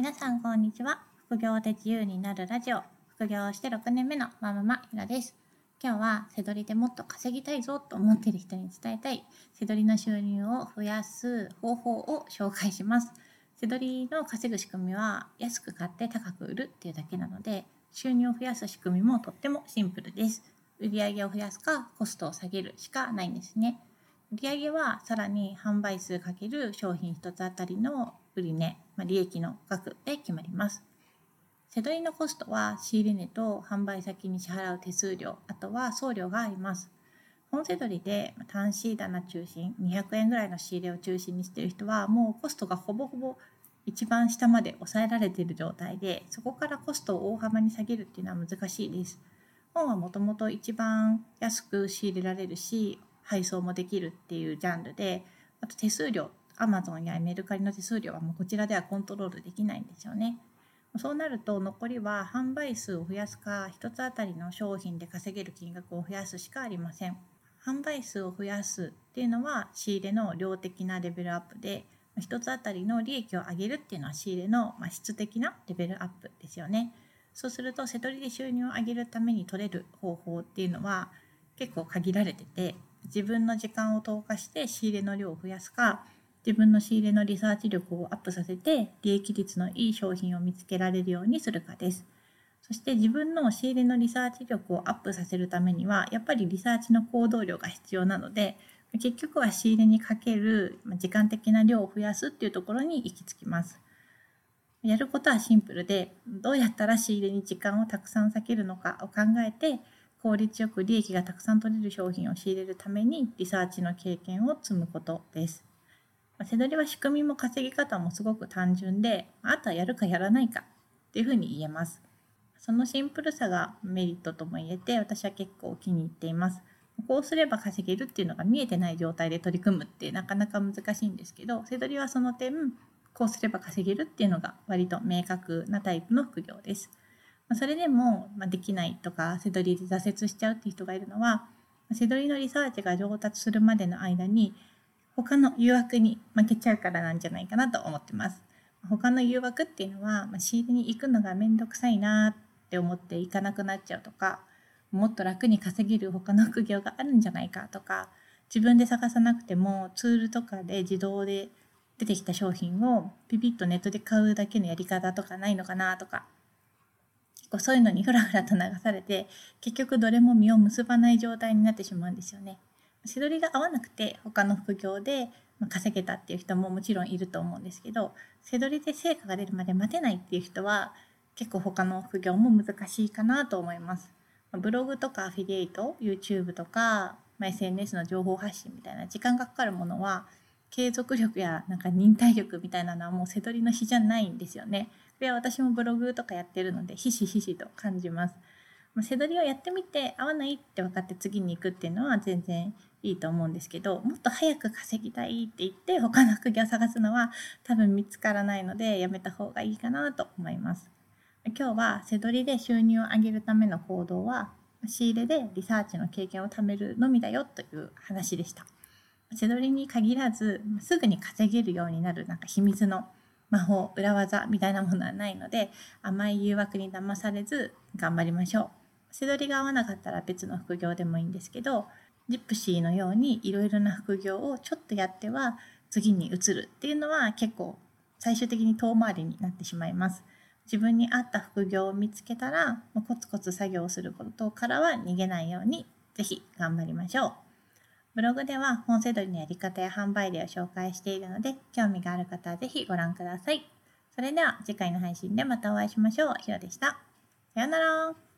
皆さんこんにちは。副業で自由になるラジオ。副業して6年目のまままひろです。今日はせどりでもっと稼ぎたいぞと思っている人に伝えたい。せどりの収入を増やす方法を紹介します。せどりの稼ぐ仕組みは安く買って高く売るっていうだけなので収入を増やす仕組みもとってもシンプルです。売上を増やすかコストを下げるしかないんですね。売上はさらに販売数かける商品1つあたりの売値、まあ、利益の額で決まります。せどりのコストは仕入れ値と販売先に支払う手数料、あとは送料があります。本せどりで単シー棚中心、200円ぐらいの仕入れを中心にしている人は、もうコストがほぼほぼ一番下まで抑えられている状態で、そこからコストを大幅に下げるっていうのは難しいです。本はもともと一番安く仕入れられるし、配送もできるっていうジャンルで、あと手数料、アマゾンやメルカリの手数料はもうこちらではコントロールできないんですよね。そうなると残りは販売数を増やすか1つあたりの商品で稼げる金額を増やすしかありません。販売数を増やすっていうのは仕入れの量的なレベルアップで1つあたりの利益を上げるっていうのは仕入れの質的なレベルアップですよね。そうすると瀬戸りで収入を上げるために取れる方法っていうのは結構限られてて自分の時間を投下して仕入れの量を増やすか自分の仕入れのリサーチ力をアップさせて利益率のいい商品を見つけられるようにするかですそして自分の仕入れのリサーチ力をアップさせるためにはやっぱりリサーチの行動量が必要なので結局は仕入れにかける時間的な量を増やすっていうところに行き着きますやることはシンプルでどうやったら仕入れに時間をたくさん割けるのかを考えて効率よく利益がたくさん取れる商品を仕入れるためにリサーチの経験を積むことです。せどりは仕組みも稼ぎ方もすごく単純で、あとはやるかやらないかっていうふうに言えます。そのシンプルさがメリットとも言えて、私は結構気に入っています。こうすれば稼げるっていうのが見えてない状態で取り組むってなかなか難しいんですけど、せどりはその点、こうすれば稼げるっていうのが割と明確なタイプの副業です。それでも、できないとか、せどりで挫折しちゃうっていう人がいるのは、せどりのリサーチが上達するまでの間に、他の誘惑に負けちゃうからなんじゃないかなと思ってます。他の誘惑っていうのは、ま仕入れに行くのがめんどくさいなって思って行かなくなっちゃうとか、もっと楽に稼げる他の副業があるんじゃないかとか、自分で探さなくてもツールとかで自動で出てきた商品をピピッとネットで買うだけのやり方とかないのかなとか構そういうのにふらふらと流されて結局どれも実を結ばない状態になってしまうんですよね。しどりが合わなくて他の副業で稼げたっていう人ももちろんいると思うんですけどせどりで成果が出るまで待てないっていう人は結構他の副業も難しいかなと思います。ブログとかアフィリエイト YouTube とか、ま SNS の情報発信みたいな時間がかかるものは継続力やなんか忍耐力みたいなのはもうせどりの比じゃないんですよね。これは私もブログとかやってるのでひしひしと感じます。せどりをやってみて合わないって分かって次に行くっていうのは全然いいと思うんですけどもっと早く稼ぎたいって言って他の副業を探すのは多分見つからないのでやめた方がいいかなと思います。今日はせどりで収入を上げるための行動は仕入れでリサーチの経験を貯めるのみだよという話でした。せどりに限らずすぐに稼げるようになるなんか秘密の魔法裏技みたいなものはないので甘い誘惑に騙されず頑張りましょう。背取りが合わなかったら別の副業でもいいんですけどジプシーのようにいろいろな副業をちょっとやっては次に移るっていうのは結構最終的に遠回りになってしまいます。自分に合った副業を見つけたらコツコツ作業をすることからは逃げないようにぜひ頑張りましょう。ブログでは本セドリのやり方や販売例を紹介しているので、興味がある方はぜひご覧ください。それでは次回の配信でまたお会いしましょう。ひろでした。さようなら。